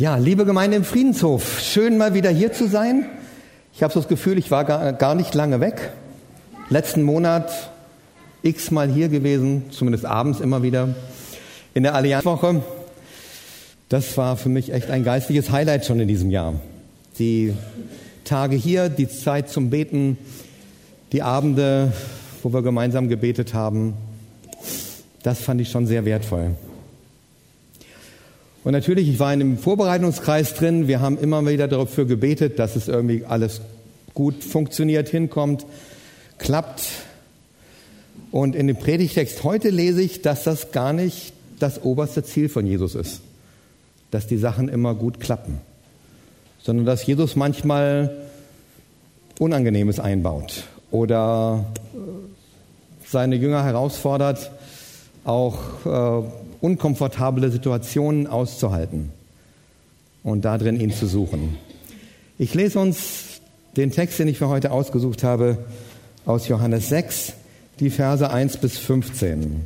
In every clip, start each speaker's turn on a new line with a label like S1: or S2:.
S1: Ja, liebe Gemeinde im Friedenshof, schön mal wieder hier zu sein. Ich habe so das Gefühl, ich war gar, gar nicht lange weg. Letzten Monat x mal hier gewesen, zumindest abends immer wieder in der Allianzwoche. Das war für mich echt ein geistliches Highlight schon in diesem Jahr. Die Tage hier, die Zeit zum Beten, die Abende, wo wir gemeinsam gebetet haben, das fand ich schon sehr wertvoll. Und natürlich, ich war in einem Vorbereitungskreis drin. Wir haben immer wieder dafür gebetet, dass es irgendwie alles gut funktioniert, hinkommt, klappt. Und in dem Predigtext heute lese ich, dass das gar nicht das oberste Ziel von Jesus ist, dass die Sachen immer gut klappen, sondern dass Jesus manchmal Unangenehmes einbaut oder seine Jünger herausfordert, auch äh, unkomfortable Situationen auszuhalten und darin ihn zu suchen. Ich lese uns den Text, den ich für heute ausgesucht habe, aus Johannes 6, die Verse 1 bis 15.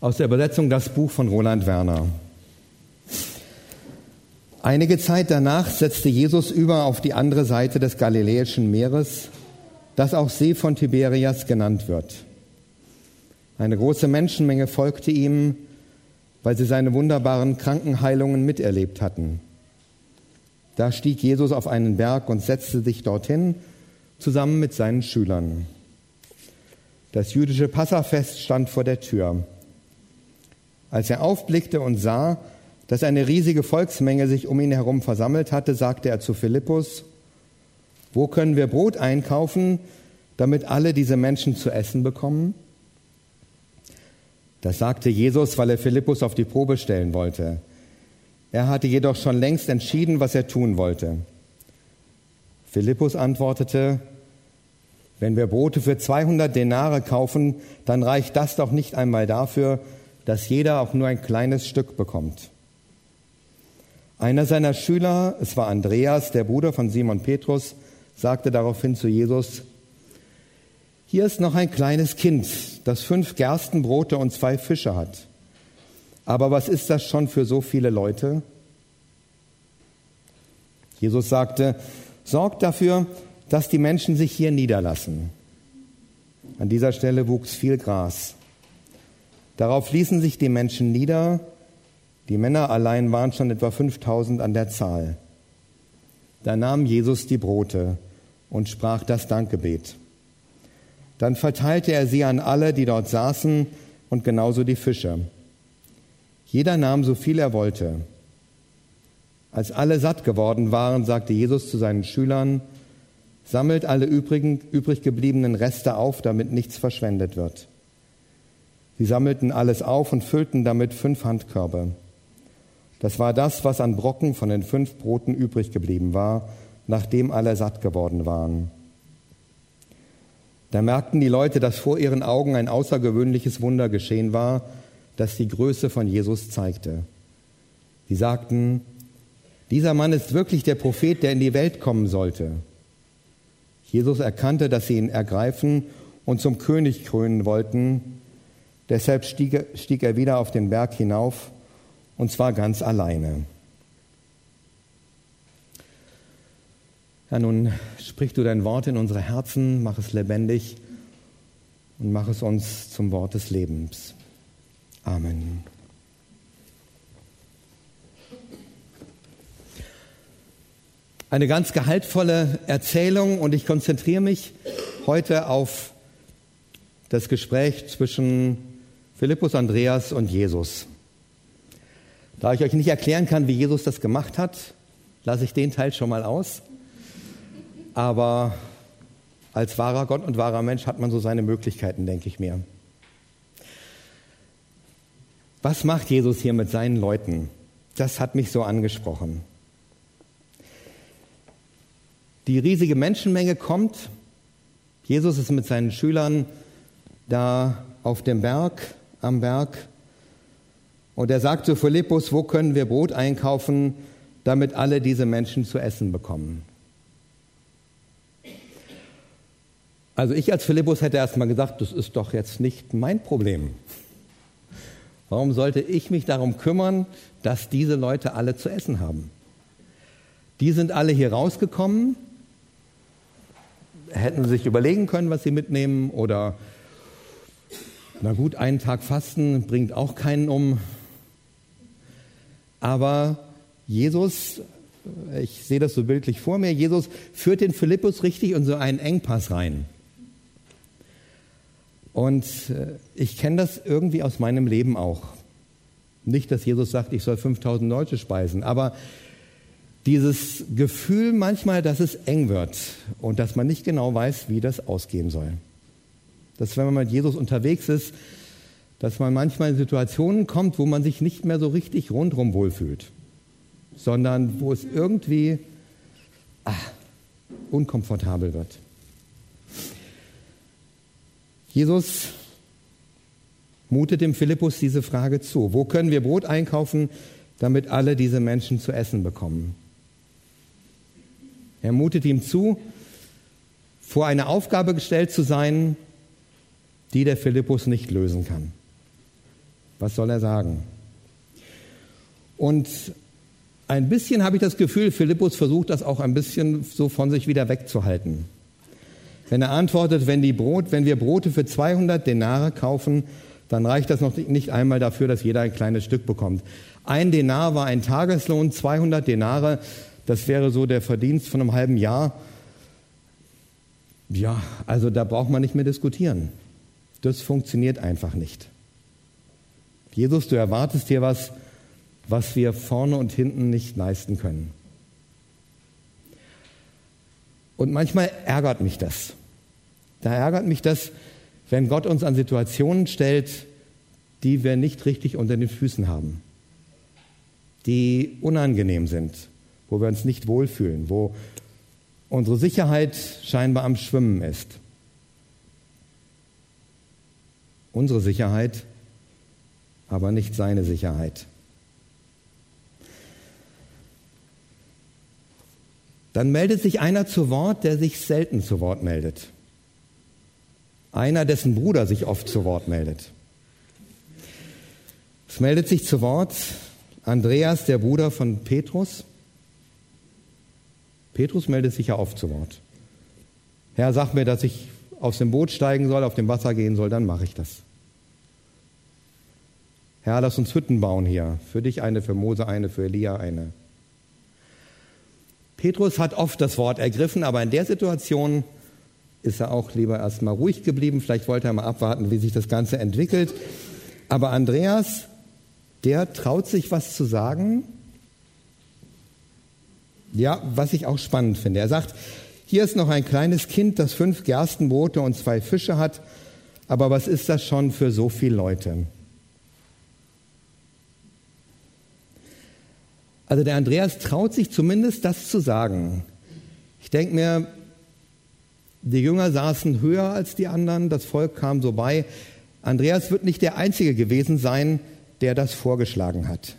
S1: Aus der Übersetzung Das Buch von Roland Werner. Einige Zeit danach setzte Jesus über auf die andere Seite des Galiläischen Meeres, das auch See von Tiberias genannt wird. Eine große Menschenmenge folgte ihm, weil sie seine wunderbaren Krankenheilungen miterlebt hatten. Da stieg Jesus auf einen Berg und setzte sich dorthin, zusammen mit seinen Schülern. Das jüdische Passafest stand vor der Tür. Als er aufblickte und sah, dass eine riesige Volksmenge sich um ihn herum versammelt hatte, sagte er zu Philippus, wo können wir Brot einkaufen, damit alle diese Menschen zu essen bekommen? Das sagte Jesus, weil er Philippus auf die Probe stellen wollte. Er hatte jedoch schon längst entschieden, was er tun wollte. Philippus antwortete, wenn wir Brote für 200 Denare kaufen, dann reicht das doch nicht einmal dafür, dass jeder auch nur ein kleines Stück bekommt. Einer seiner Schüler, es war Andreas, der Bruder von Simon Petrus, sagte daraufhin zu Jesus, hier ist noch ein kleines Kind, das fünf Gerstenbrote und zwei Fische hat. Aber was ist das schon für so viele Leute? Jesus sagte, sorgt dafür, dass die Menschen sich hier niederlassen. An dieser Stelle wuchs viel Gras. Darauf ließen sich die Menschen nieder. Die Männer allein waren schon etwa 5000 an der Zahl. Da nahm Jesus die Brote und sprach das Dankgebet. Dann verteilte er sie an alle, die dort saßen, und genauso die Fische. Jeder nahm so viel er wollte. Als alle satt geworden waren, sagte Jesus zu seinen Schülern, sammelt alle übrigen, übrig gebliebenen Reste auf, damit nichts verschwendet wird. Sie sammelten alles auf und füllten damit fünf Handkörbe. Das war das, was an Brocken von den fünf Broten übrig geblieben war, nachdem alle satt geworden waren. Da merkten die Leute, dass vor ihren Augen ein außergewöhnliches Wunder geschehen war, das die Größe von Jesus zeigte. Sie sagten, dieser Mann ist wirklich der Prophet, der in die Welt kommen sollte. Jesus erkannte, dass sie ihn ergreifen und zum König krönen wollten. Deshalb stieg, er wieder auf den Berg hinauf, und zwar ganz alleine. Herr, nun sprich du dein Wort in unsere Herzen, mach es lebendig und mach es uns zum Wort des Lebens. Amen. Eine ganz gehaltvolle Erzählung und ich konzentriere mich heute auf das Gespräch zwischen Philippus Andreas und Jesus. Da ich euch nicht erklären kann, wie Jesus das gemacht hat, lasse ich den Teil schon mal aus. Aber als wahrer Gott und wahrer Mensch hat man so seine Möglichkeiten, denke ich mir. Was macht Jesus hier mit seinen Leuten? Das hat mich so angesprochen. Die riesige Menschenmenge kommt. Jesus ist mit seinen Schülern da auf dem Berg, am Berg. Und er sagt zu Philippus, wo können wir Brot einkaufen, damit alle diese Menschen zu essen bekommen? Also ich als Philippus hätte erst mal gesagt, das ist doch jetzt nicht mein Problem. Warum sollte ich mich darum kümmern, dass diese Leute alle zu essen haben? Die sind alle hier rausgekommen, hätten sich überlegen können, was sie mitnehmen oder na gut, einen Tag Fasten bringt auch keinen um. Aber Jesus, ich sehe das so bildlich vor mir, Jesus führt den Philippus richtig in so einen Engpass rein. Und äh, ich kenne das irgendwie aus meinem Leben auch. Nicht, dass Jesus sagt, ich soll 5000 Leute speisen, aber dieses Gefühl manchmal, dass es eng wird und dass man nicht genau weiß, wie das ausgehen soll. Dass wenn man mit Jesus unterwegs ist, dass man manchmal in Situationen kommt, wo man sich nicht mehr so richtig rundherum wohlfühlt, sondern wo es irgendwie ah, unkomfortabel wird. Jesus mutet dem Philippus diese Frage zu. Wo können wir Brot einkaufen, damit alle diese Menschen zu essen bekommen? Er mutet ihm zu, vor eine Aufgabe gestellt zu sein, die der Philippus nicht lösen kann. Was soll er sagen? Und ein bisschen habe ich das Gefühl, Philippus versucht das auch ein bisschen so von sich wieder wegzuhalten. Wenn er antwortet, wenn, die Brot, wenn wir Brote für 200 Denare kaufen, dann reicht das noch nicht einmal dafür, dass jeder ein kleines Stück bekommt. Ein Denar war ein Tageslohn, 200 Denare, das wäre so der Verdienst von einem halben Jahr. Ja, also da braucht man nicht mehr diskutieren. Das funktioniert einfach nicht. Jesus, du erwartest hier was, was wir vorne und hinten nicht leisten können. Und manchmal ärgert mich das. Da ärgert mich das, wenn Gott uns an Situationen stellt, die wir nicht richtig unter den Füßen haben, die unangenehm sind, wo wir uns nicht wohlfühlen, wo unsere Sicherheit scheinbar am Schwimmen ist. Unsere Sicherheit, aber nicht seine Sicherheit. Dann meldet sich einer zu Wort, der sich selten zu Wort meldet. Einer, dessen Bruder sich oft zu Wort meldet. Es meldet sich zu Wort Andreas, der Bruder von Petrus. Petrus meldet sich ja oft zu Wort. Herr, sag mir, dass ich aus dem Boot steigen soll, auf dem Wasser gehen soll, dann mache ich das. Herr, lass uns Hütten bauen hier. Für dich eine, für Mose eine, für Elia eine. Petrus hat oft das Wort ergriffen, aber in der Situation ist er auch lieber erstmal ruhig geblieben. Vielleicht wollte er mal abwarten, wie sich das Ganze entwickelt. Aber Andreas, der traut sich was zu sagen. Ja, was ich auch spannend finde. Er sagt, hier ist noch ein kleines Kind, das fünf Gerstenbrote und zwei Fische hat. Aber was ist das schon für so viele Leute? Also der Andreas traut sich zumindest das zu sagen. Ich denke mir, die Jünger saßen höher als die anderen, das Volk kam so bei. Andreas wird nicht der Einzige gewesen sein, der das vorgeschlagen hat,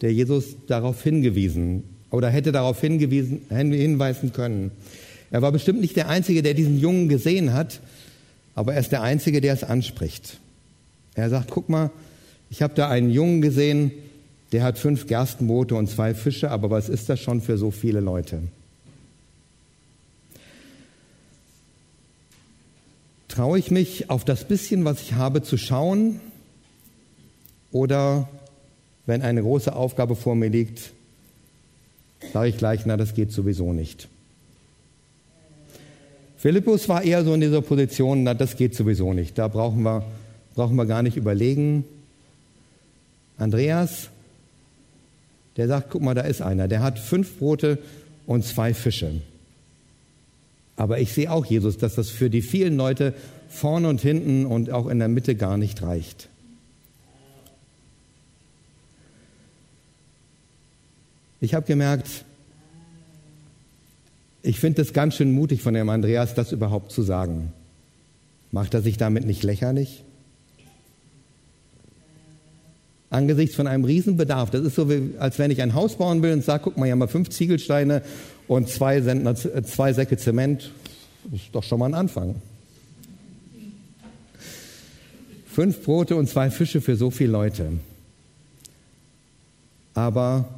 S1: der Jesus darauf hingewiesen oder hätte darauf hingewiesen, hinweisen können. Er war bestimmt nicht der Einzige, der diesen Jungen gesehen hat, aber er ist der Einzige, der es anspricht. Er sagt, guck mal, ich habe da einen Jungen gesehen, der hat fünf Gerstenboote und zwei Fische, aber was ist das schon für so viele Leute? Traue ich mich, auf das bisschen, was ich habe, zu schauen? Oder wenn eine große Aufgabe vor mir liegt, sage ich gleich, na, das geht sowieso nicht. Philippus war eher so in dieser Position, na, das geht sowieso nicht. Da brauchen wir, brauchen wir gar nicht überlegen. Andreas, der sagt, guck mal, da ist einer, der hat fünf Brote und zwei Fische. Aber ich sehe auch, Jesus, dass das für die vielen Leute vorne und hinten und auch in der Mitte gar nicht reicht. Ich habe gemerkt, ich finde es ganz schön mutig von dem Andreas, das überhaupt zu sagen. Macht er sich damit nicht lächerlich? Angesichts von einem Riesenbedarf. Das ist so, wie, als wenn ich ein Haus bauen will und sage, guck mal, hier haben wir fünf Ziegelsteine und zwei, zwei Säcke Zement, ist doch schon mal ein Anfang. Fünf Brote und zwei Fische für so viele Leute. Aber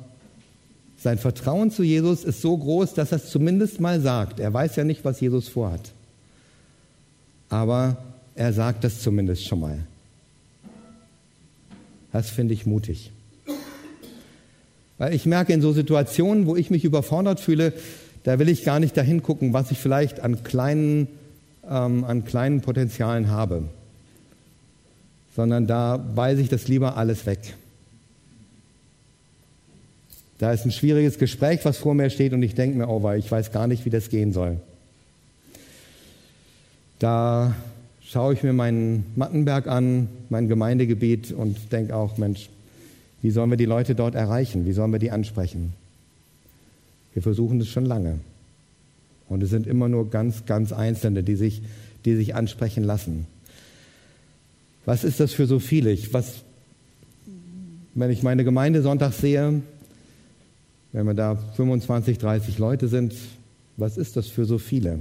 S1: sein Vertrauen zu Jesus ist so groß, dass er es zumindest mal sagt. Er weiß ja nicht, was Jesus vorhat. Aber er sagt das zumindest schon mal. Das finde ich mutig. Ich merke in so Situationen, wo ich mich überfordert fühle, da will ich gar nicht dahin gucken, was ich vielleicht an kleinen, ähm, an kleinen Potenzialen habe, sondern da weise ich das lieber alles weg. Da ist ein schwieriges Gespräch, was vor mir steht, und ich denke mir, oh, weil ich weiß gar nicht, wie das gehen soll. Da schaue ich mir meinen Mattenberg an, mein Gemeindegebiet und denke auch, Mensch, wie sollen wir die Leute dort erreichen? Wie sollen wir die ansprechen? Wir versuchen es schon lange. Und es sind immer nur ganz, ganz Einzelne, die sich, die sich ansprechen lassen. Was ist das für so viele? Ich, was, wenn ich meine Gemeinde Sonntag sehe, wenn wir da 25, 30 Leute sind, was ist das für so viele?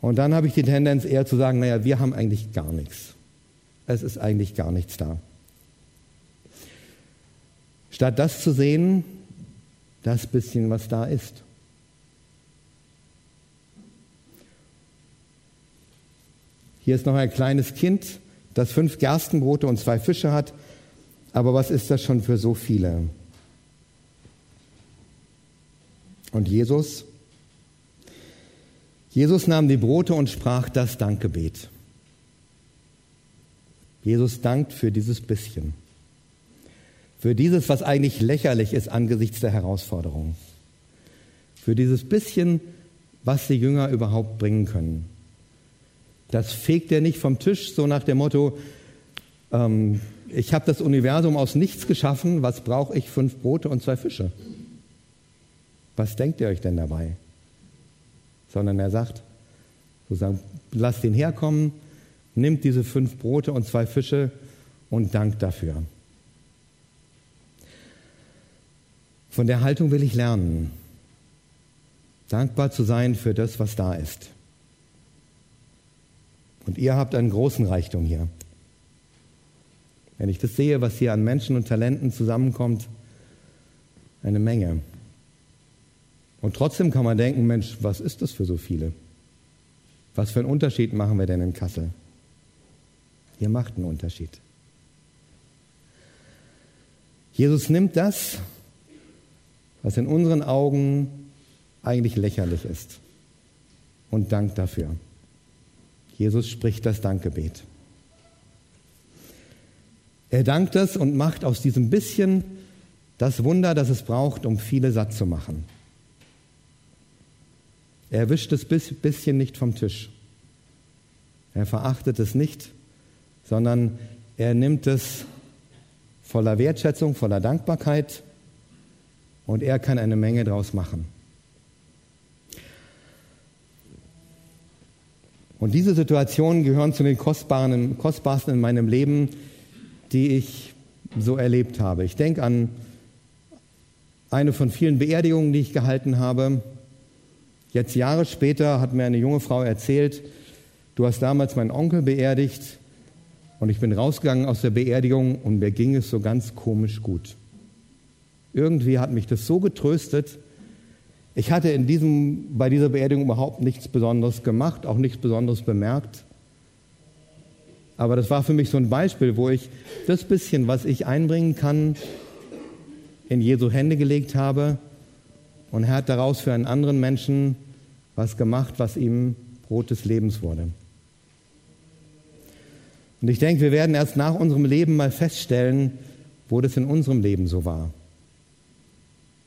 S1: Und dann habe ich die Tendenz eher zu sagen, naja, wir haben eigentlich gar nichts. Es ist eigentlich gar nichts da. Statt das zu sehen, das bisschen, was da ist. Hier ist noch ein kleines Kind, das fünf Gerstenbrote und zwei Fische hat. Aber was ist das schon für so viele? Und Jesus? Jesus nahm die Brote und sprach das Dankgebet. Jesus dankt für dieses bisschen. Für dieses, was eigentlich lächerlich ist angesichts der Herausforderung. Für dieses bisschen, was die Jünger überhaupt bringen können. Das fegt er nicht vom Tisch, so nach dem Motto, ähm, ich habe das Universum aus nichts geschaffen, was brauche ich? Fünf Brote und zwei Fische. Was denkt ihr euch denn dabei? Sondern er sagt, sozusagen, lasst ihn herkommen, nimmt diese fünf Brote und zwei Fische und dankt dafür. Von der Haltung will ich lernen, dankbar zu sein für das, was da ist. Und ihr habt einen großen Reichtum hier. Wenn ich das sehe, was hier an Menschen und Talenten zusammenkommt, eine Menge. Und trotzdem kann man denken, Mensch, was ist das für so viele? Was für einen Unterschied machen wir denn in Kassel? Ihr macht einen Unterschied. Jesus nimmt das, was in unseren Augen eigentlich lächerlich ist, und dankt dafür. Jesus spricht das Dankgebet. Er dankt es und macht aus diesem bisschen das Wunder, das es braucht, um viele satt zu machen. Er wischt das bisschen nicht vom Tisch. Er verachtet es nicht, sondern er nimmt es voller Wertschätzung, voller Dankbarkeit und er kann eine Menge draus machen. Und diese Situationen gehören zu den kostbaren, kostbarsten in meinem Leben, die ich so erlebt habe. Ich denke an eine von vielen Beerdigungen, die ich gehalten habe. Jetzt Jahre später hat mir eine junge Frau erzählt, du hast damals meinen Onkel beerdigt und ich bin rausgegangen aus der Beerdigung und mir ging es so ganz komisch gut. Irgendwie hat mich das so getröstet. Ich hatte in diesem, bei dieser Beerdigung überhaupt nichts Besonderes gemacht, auch nichts Besonderes bemerkt. Aber das war für mich so ein Beispiel, wo ich das bisschen, was ich einbringen kann, in Jesu Hände gelegt habe. Und er hat daraus für einen anderen Menschen was gemacht, was ihm Brot des Lebens wurde. Und ich denke, wir werden erst nach unserem Leben mal feststellen, wo das in unserem Leben so war.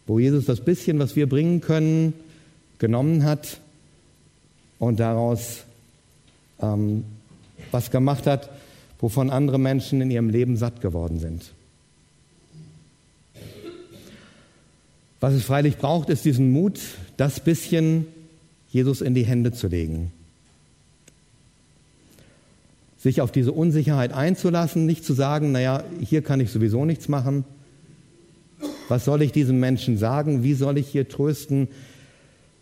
S1: Wo Jesus das bisschen, was wir bringen können, genommen hat und daraus ähm, was gemacht hat, wovon andere Menschen in ihrem Leben satt geworden sind. Was es freilich braucht, ist diesen Mut, das bisschen Jesus in die Hände zu legen. Sich auf diese Unsicherheit einzulassen, nicht zu sagen, naja, hier kann ich sowieso nichts machen. Was soll ich diesem Menschen sagen? Wie soll ich hier trösten?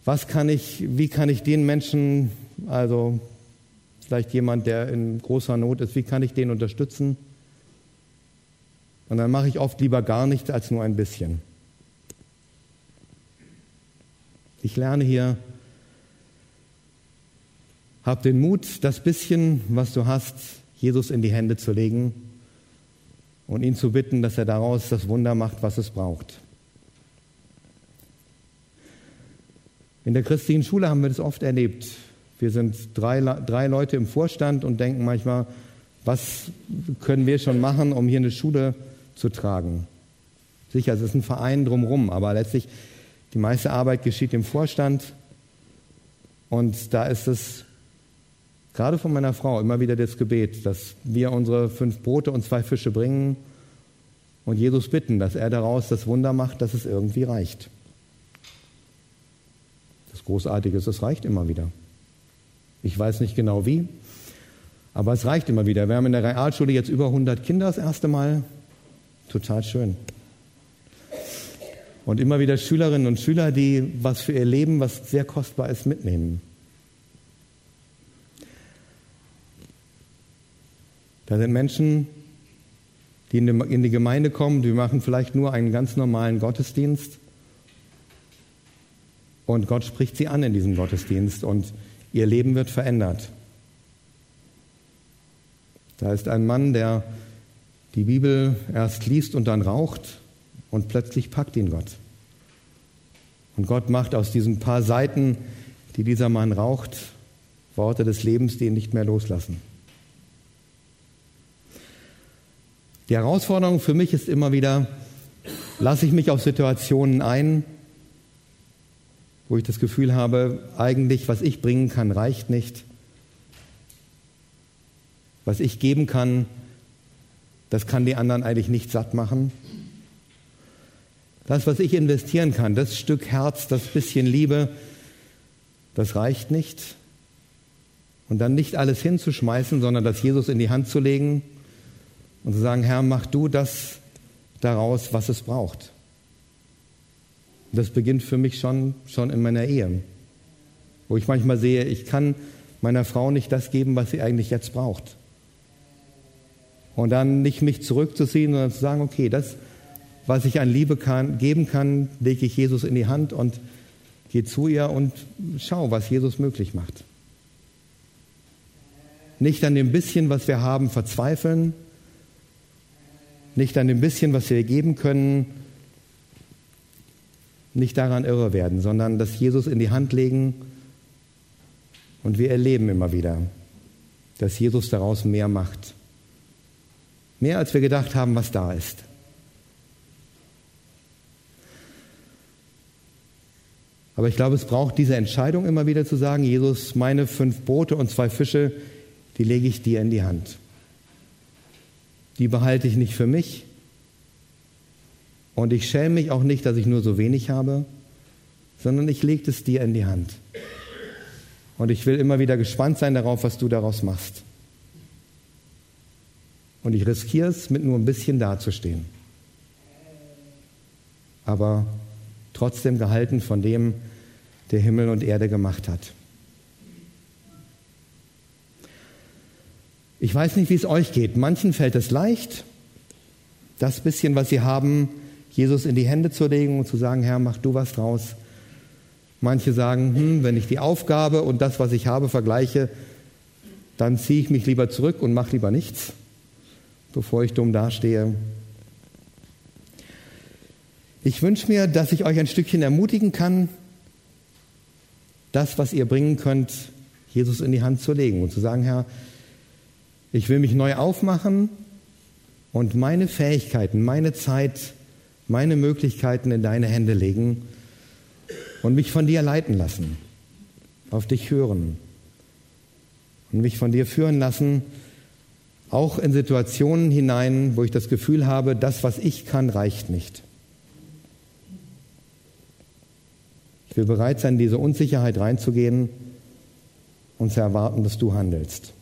S1: Was kann ich, wie kann ich den Menschen also vielleicht jemand, der in großer Not ist, wie kann ich den unterstützen? Und dann mache ich oft lieber gar nichts als nur ein bisschen. Ich lerne hier, hab den Mut, das bisschen, was du hast, Jesus in die Hände zu legen und ihn zu bitten, dass er daraus das Wunder macht, was es braucht. In der christlichen Schule haben wir das oft erlebt. Wir sind drei, drei Leute im Vorstand und denken manchmal, was können wir schon machen, um hier eine Schule zu tragen? Sicher, es ist ein Verein drumherum, aber letztlich die meiste Arbeit geschieht im Vorstand. Und da ist es gerade von meiner Frau immer wieder das Gebet, dass wir unsere fünf Brote und zwei Fische bringen und Jesus bitten, dass er daraus das Wunder macht, dass es irgendwie reicht. Das Großartige ist, es reicht immer wieder. Ich weiß nicht genau wie, aber es reicht immer wieder. Wir haben in der Realschule jetzt über 100 Kinder das erste Mal. Total schön. Und immer wieder Schülerinnen und Schüler, die was für ihr Leben, was sehr kostbar ist, mitnehmen. Da sind Menschen, die in die Gemeinde kommen, die machen vielleicht nur einen ganz normalen Gottesdienst und Gott spricht sie an in diesem Gottesdienst und ihr Leben wird verändert. Da ist ein Mann, der die Bibel erst liest und dann raucht und plötzlich packt ihn Gott. Und Gott macht aus diesen paar Seiten, die dieser Mann raucht, Worte des Lebens, die ihn nicht mehr loslassen. Die Herausforderung für mich ist immer wieder, lasse ich mich auf Situationen ein, wo ich das Gefühl habe, eigentlich, was ich bringen kann, reicht nicht. Was ich geben kann, das kann die anderen eigentlich nicht satt machen. Das, was ich investieren kann, das Stück Herz, das bisschen Liebe, das reicht nicht. Und dann nicht alles hinzuschmeißen, sondern das Jesus in die Hand zu legen und zu sagen, Herr, mach du das daraus, was es braucht. Das beginnt für mich schon, schon in meiner Ehe, wo ich manchmal sehe, ich kann meiner Frau nicht das geben, was sie eigentlich jetzt braucht. Und dann nicht mich zurückzuziehen, sondern zu sagen, okay, das, was ich an Liebe kann, geben kann, lege ich Jesus in die Hand und gehe zu ihr und schau, was Jesus möglich macht. Nicht an dem bisschen, was wir haben, verzweifeln, nicht an dem bisschen, was wir geben können, nicht daran irre werden, sondern das Jesus in die Hand legen und wir erleben immer wieder, dass Jesus daraus mehr macht. Mehr als wir gedacht haben, was da ist. Aber ich glaube, es braucht diese Entscheidung immer wieder zu sagen, Jesus, meine fünf Brote und zwei Fische, die lege ich dir in die Hand die behalte ich nicht für mich. Und ich schäme mich auch nicht, dass ich nur so wenig habe, sondern ich lege es dir in die Hand. Und ich will immer wieder gespannt sein darauf, was du daraus machst. Und ich riskiere es, mit nur ein bisschen dazustehen. Aber trotzdem gehalten von dem, der Himmel und Erde gemacht hat. Ich weiß nicht, wie es euch geht. Manchen fällt es leicht, das bisschen, was sie haben, Jesus in die Hände zu legen und zu sagen, Herr, mach du was draus. Manche sagen, hm, wenn ich die Aufgabe und das, was ich habe, vergleiche, dann ziehe ich mich lieber zurück und mache lieber nichts, bevor ich dumm dastehe. Ich wünsche mir, dass ich euch ein Stückchen ermutigen kann, das, was ihr bringen könnt, Jesus in die Hand zu legen und zu sagen, Herr, ich will mich neu aufmachen und meine Fähigkeiten, meine Zeit, meine Möglichkeiten in deine Hände legen und mich von dir leiten lassen, auf dich hören und mich von dir führen lassen, auch in Situationen hinein, wo ich das Gefühl habe, das, was ich kann, reicht nicht. Ich will bereit sein, diese Unsicherheit reinzugehen und zu erwarten, dass du handelst.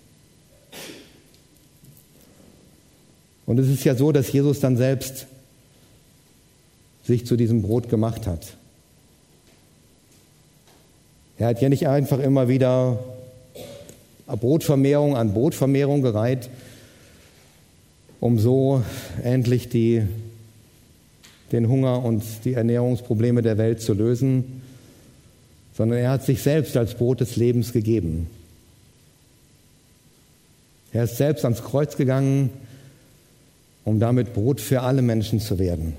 S1: Und es ist ja so, dass Jesus dann selbst sich zu diesem Brot gemacht hat. Er hat ja nicht einfach immer wieder Brotvermehrung an Brotvermehrung gereiht, um so endlich die, den Hunger und die Ernährungsprobleme der Welt zu lösen, sondern er hat sich selbst als Brot des Lebens gegeben. Er ist selbst ans Kreuz gegangen, um damit Brot für alle Menschen zu werden.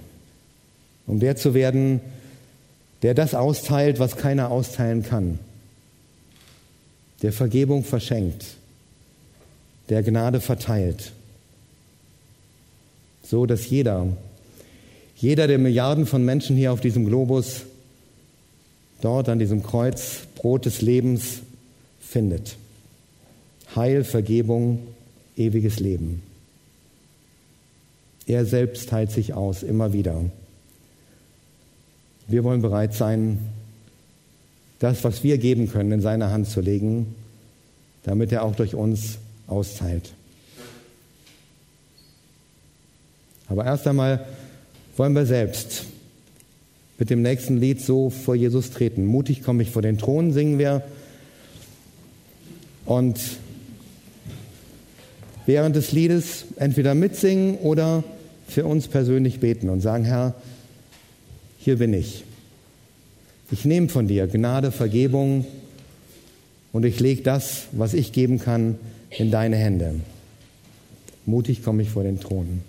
S1: Um der zu werden, der das austeilt, was keiner austeilen kann. Der Vergebung verschenkt, der Gnade verteilt. So dass jeder, jeder der Milliarden von Menschen hier auf diesem Globus dort an diesem Kreuz Brot des Lebens findet. Heil, Vergebung, ewiges Leben. Er selbst teilt sich aus, immer wieder. Wir wollen bereit sein, das, was wir geben können, in seine Hand zu legen, damit er auch durch uns austeilt. Aber erst einmal wollen wir selbst mit dem nächsten Lied so vor Jesus treten. Mutig komme ich vor den Thron, singen wir. Und während des Liedes entweder mitsingen oder für uns persönlich beten und sagen, Herr, hier bin ich. Ich nehme von dir Gnade, Vergebung und ich lege das, was ich geben kann, in deine Hände. Mutig komme ich vor den Thron.